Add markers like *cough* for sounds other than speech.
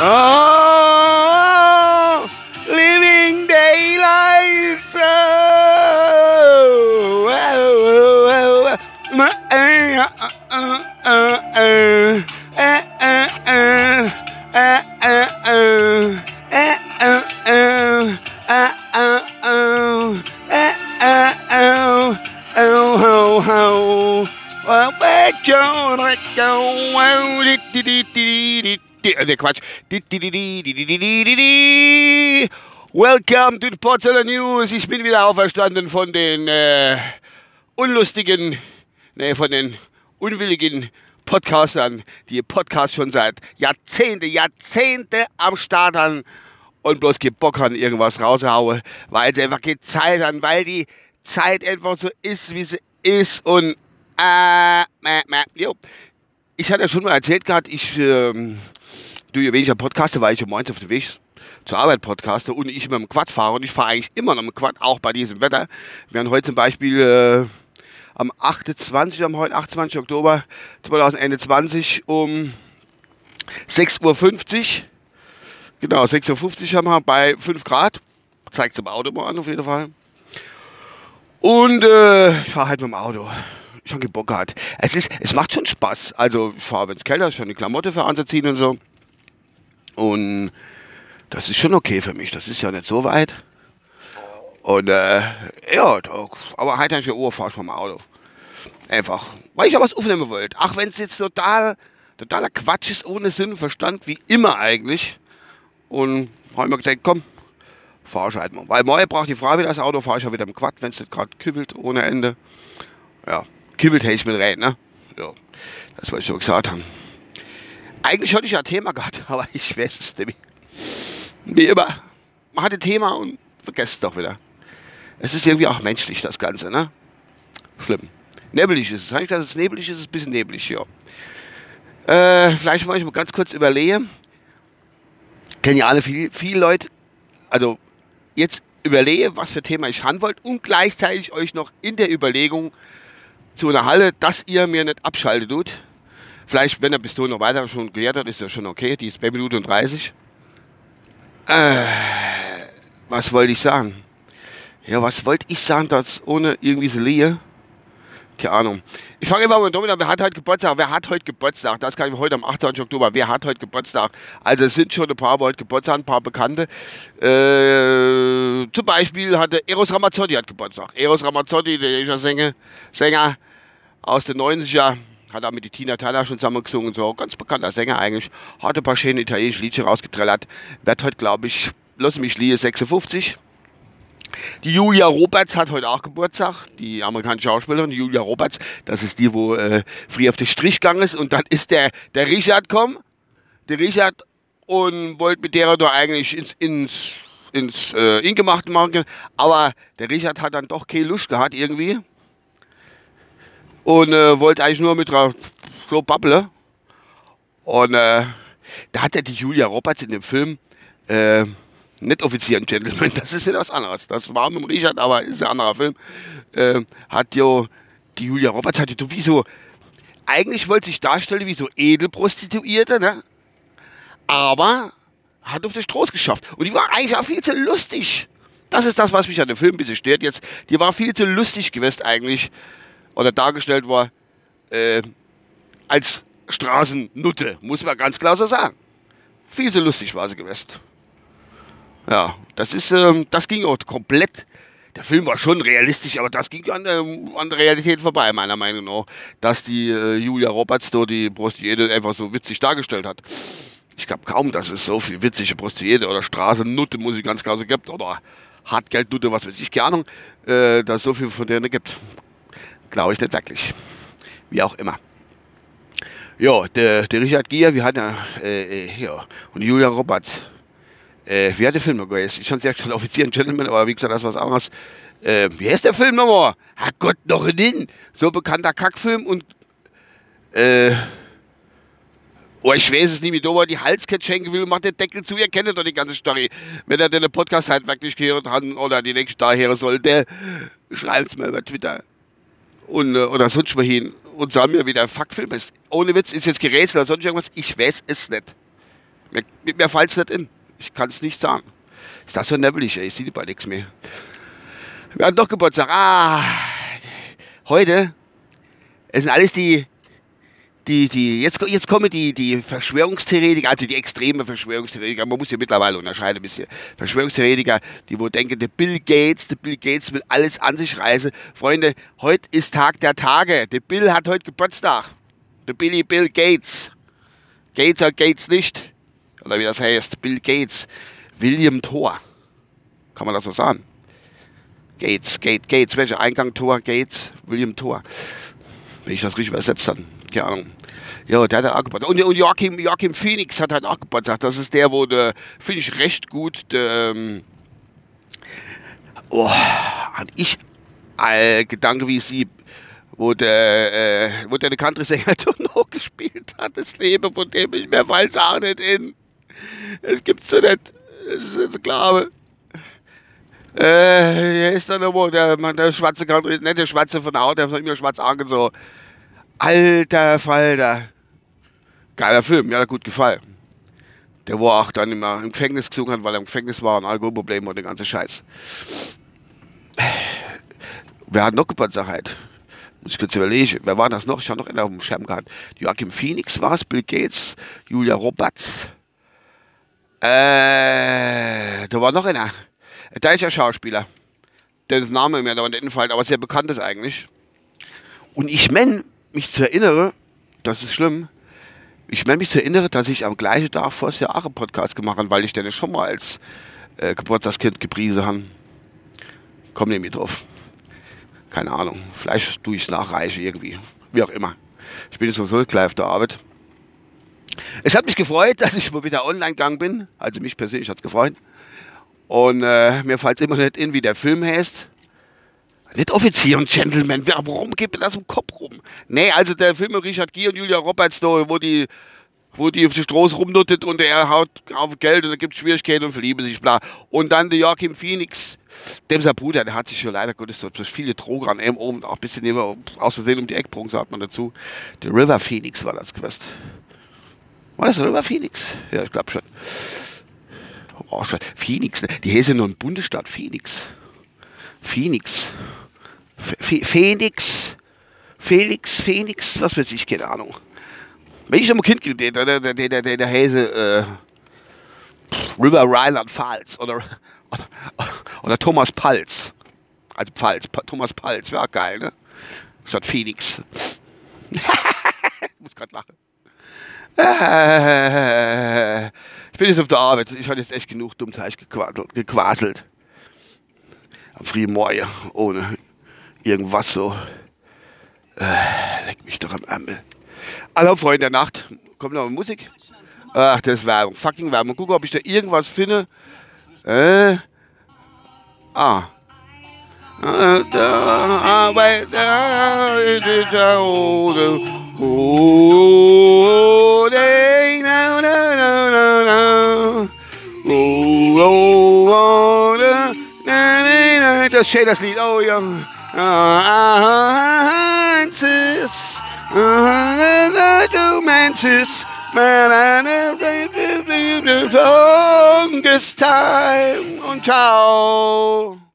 Oh, living daylights. Oh, oh, Ne, Quatsch. Welcome to the Potsdamer News. Ich bin wieder auferstanden von den äh, unlustigen, ne, von den unwilligen Podcastern, die Podcast schon seit Jahrzehnte, Jahrzehnte am Start haben und bloß haben, irgendwas rauszuhauen, weil sie einfach keine Zeit haben, weil die Zeit einfach so ist, wie sie ist und äh, äh, äh, jo. Ich hatte ja schon mal erzählt gehabt, ich ähm, du ja weniger Podcaster, weil ich ja morgens auf dem Weg zur Arbeit podcaste und ich mit dem Quad fahre und ich fahre eigentlich immer noch mit dem Quad, auch bei diesem Wetter. Wir haben heute zum Beispiel äh, am 28, am heute 28. Oktober 2021 um 6.50 Uhr, genau 6.50 Uhr haben wir bei 5 Grad, zeigt es im Auto mal an auf jeden Fall. Und äh, ich fahre halt mit dem Auto schon keinen Bock gehabt. Es, ist, es macht schon Spaß. Also ich fahre, wenn es kälter ist, schon eine Klamotte für anzuziehen und so. Und das ist schon okay für mich. Das ist ja nicht so weit. Und äh, ja, doch. aber heute habe ich Uhr fahre ich mit dem Auto. Einfach. Weil ich ja was aufnehmen wollte. Ach, wenn es jetzt total, totaler Quatsch ist, ohne Sinn und Verstand, wie immer eigentlich. Und habe ich mir gedacht, komm, fahr ich halt mal. Weil morgen braucht die Frau wieder das Auto, fahre ich ja wieder im Quad, wenn es nicht gerade kübelt ohne Ende. Ja, kübelt hätte ich mit rein, ne? Ja, das wollte ich schon gesagt haben. Eigentlich hatte ich ja ein Thema gehabt, *laughs* aber ich weiß es nicht. Wie immer, man hat ein Thema und vergesst es doch wieder. Es ist irgendwie auch menschlich, das Ganze, ne? Schlimm. Nebelig ist es. Eigentlich, dass es nebelig ist, ist es ein bisschen neblig hier. Äh, vielleicht wollte ich mal ganz kurz überlegen. Kennen ja alle viele viel Leute. Also, jetzt überlege, was für Thema ich haben wollte und gleichzeitig euch noch in der Überlegung zu einer Halle, dass ihr mir nicht abschaltet tut. Vielleicht, wenn der Pistole noch weiter schon gelehrt hat, ist das schon okay. Die ist bei Minute und 30. Äh, was wollte ich sagen? Ja, was wollte ich sagen, dass ohne irgendwie so Lehe? Keine Ahnung. Ich fange mal damit an, wer hat heute Geburtstag? Wer hat heute Geburtstag? Das kann ich heute am 28. Oktober. Wer hat heute Geburtstag? Also es sind schon ein paar, die heute Geburtstag ein paar Bekannte. Äh, zum Beispiel hatte Eros Ramazzotti hat Geburtstag. Eros Ramazzotti, der Sänger, Sänger aus den 90er, hat auch mit Tina Turner schon zusammengesungen, so ganz bekannter Sänger eigentlich, hat ein paar schöne italienische Liedchen rausgetrellert, wird heute, glaube ich, lass mich liegen, 56. Die Julia Roberts hat heute auch Geburtstag, die amerikanische Schauspielerin, Julia Roberts, das ist die, wo äh, früher auf den Strich gegangen ist. Und dann ist der, der Richard gekommen, der Richard. Und wollte mit der da eigentlich ins, ins, ins äh, Ingemachte machen, aber der Richard hat dann doch keine Lust gehabt irgendwie und äh, wollte eigentlich nur mit so babbeln. Und äh, da hat ja die Julia Roberts in dem Film äh, nicht Offizier und Gentleman, *laughs* das ist wieder was anderes. Das war mit dem Richard, aber ist ein anderer Film. Äh, hat jo, die Julia Roberts hat ja wie so, eigentlich wollte sich darstellen wie so Edelprostituierte, ne? Aber hat auf den Stroß geschafft. Und die war eigentlich auch viel zu lustig. Das ist das, was mich an dem Film ein bisschen stört jetzt. Die war viel zu lustig gewesen eigentlich oder dargestellt war äh, als Straßennutte, muss man ganz klar so sagen. Viel zu lustig war sie gewesen. Ja, das ist, ähm, das ging auch komplett. Der Film war schon realistisch, aber das ging an der, an der Realität vorbei, meiner Meinung nach. Dass die äh, Julia Roberts da die Prostituierte einfach so witzig dargestellt hat. Ich glaube kaum, dass es so viel witzige Prostituierte oder Straßennutte, muss ich ganz klar so gibt, oder Hartgeldnutte, was weiß ich, keine Ahnung, äh, dass es so viel von denen gibt. Glaube ich nicht wirklich. Wie auch immer. Ja, der, der Richard Gier, wir hatten äh, äh, ja, und Julia Roberts. Äh, wie hat der Film noch gewesen? Ich schon sehr schon Offizier und Gentleman, aber wie gesagt, das ist was anderes. Äh, wie heißt der Film nochmal? Herrgott, noch in So bekannter Kackfilm und äh, Oh, ich weiß es nicht, wie da die Halskette schenken will, macht den Deckel zu. Ihr kennt doch die ganze Story. Wenn er den Podcast halt wirklich gehört hat oder die nächste da hören sollte, schreibt es mir über Twitter und, äh, oder sonst wohin und sagen mir, wie der Fuckfilm ist. Ohne Witz ist jetzt gerätselt oder sonst irgendwas. Ich weiß es nicht. Mir, mir fällt es nicht in. Ich kann es nicht sagen. Ist das so nebelig, ey? Ich sehe bei nichts mehr. Wir haben doch Geburtstag. Ah, heute. Es sind alles die die, die, jetzt, jetzt kommen die, die Verschwörungstheoretiker, also die extreme Verschwörungstheoretiker, man muss ja mittlerweile unterscheiden ein bisschen. Verschwörungstheoretiker, die wo denken, der Bill Gates, der Bill Gates will alles an sich reißen. Freunde, heute ist Tag der Tage. Der Bill hat heute Geburtstag. Der Billy Bill Gates. Gates oder Gates nicht. Oder wie das heißt, Bill Gates. William Thor. Kann man das so sagen? Gates, Gates, Gates, welcher Eingang Tor, Gates, William Thor. Wenn ich das richtig übersetzt habe. Keine Ahnung. Ja, der hat auch Geburtstag. Und, und Joachim, Joachim Phoenix hat halt auch Geburtstag. Das ist der, wo der, finde ich recht gut, der, ähm, oh, hatte ich äh, Gedanke wie sie, wo der, äh, wo der Country-Sänger *laughs* noch gespielt hat, das Leben von dem ich mir weiß auch nicht in. Es gibt's so nicht. Das ist jetzt glaube. Äh, wer ist da nochmal? Der, der schwarze Country, nicht der schwarze von der Haut, der hat immer schwarz angezogen. Alter Falter. Geiler Film, mir hat er gut gefallen. Der war auch dann immer im Gefängnis gesungen hat, weil er im Gefängnis war, ein Alkoholproblem und der ganze Scheiß. Wer hat noch Geburtstag? Muss ich kurz überlegen. Wer war das noch? Ich habe noch einen auf dem Schirm gehabt. Joachim Phoenix war es, Bill Gates, Julia Roberts. Äh, da war noch einer. Ein deutscher Schauspieler. Dessen Name mir da entfällt, aber sehr bekannt ist eigentlich. Und ich meine, mich zu erinnern, das ist schlimm, ich meine mich zu erinnern, dass ich am gleichen Tag vor das Jahr einen Podcast gemacht habe, weil ich den schon mal als äh, Geburtstagskind gepriesen habe. Komm mit drauf. Keine Ahnung. Vielleicht tue ich es nachreichen irgendwie. Wie auch immer. Ich bin sowieso gleich auf der Arbeit. Es hat mich gefreut, dass ich mal wieder online gegangen bin. Also mich persönlich hat es gefreut. Und äh, mir fällt immer nicht in, wie der Film heißt. Nicht Offizier und Gentleman, warum geht mir das im Kopf rum? Nee, also der Film mit Richard Gere und Julia Roberts, wo die, wo die auf die Straße rumnuttet und er haut auf Geld und da gibt es Schwierigkeiten und verlieben sich, bla. Und dann der Joachim Phoenix, dem sein Bruder, der hat sich schon leider Gottes so viele Drogen an ihm oben, auch ein bisschen immer aus Versehen um die Eckprung, sagt man dazu. Der River Phoenix war das gewesen. War das River Phoenix? Ja, ich glaube schon. Oh, schon. Phoenix, ne? die ja nur ein Bundesstaat, Phoenix. Phoenix. Phoenix. Felix, Phoenix, was weiß ich, keine Ahnung. Wenn ich noch mal Kind gesehen der, der, der, der, der heiße äh, River Rheinland Pfalz oder, oder, oder Thomas Palz. Also Pfalz, pa Thomas Palz, wäre geil, ne? Statt Phoenix. ich *laughs* muss gerade lachen. Ich bin jetzt auf der Arbeit. Ich habe jetzt echt genug Dummteich gequaselt frühen Morgen ohne irgendwas so. Äh, leck mich doch am Ärmel. Hallo Freunde der Nacht. Kommt noch Musik? Ach, das ist Werbung. Fucking Werbung. Gucken, ob ich da irgendwas finde. Äh. Ah. Das ist schön, das Lied. Oh, Jung. Mantis. Du Mantis. Longest time. Und ciao.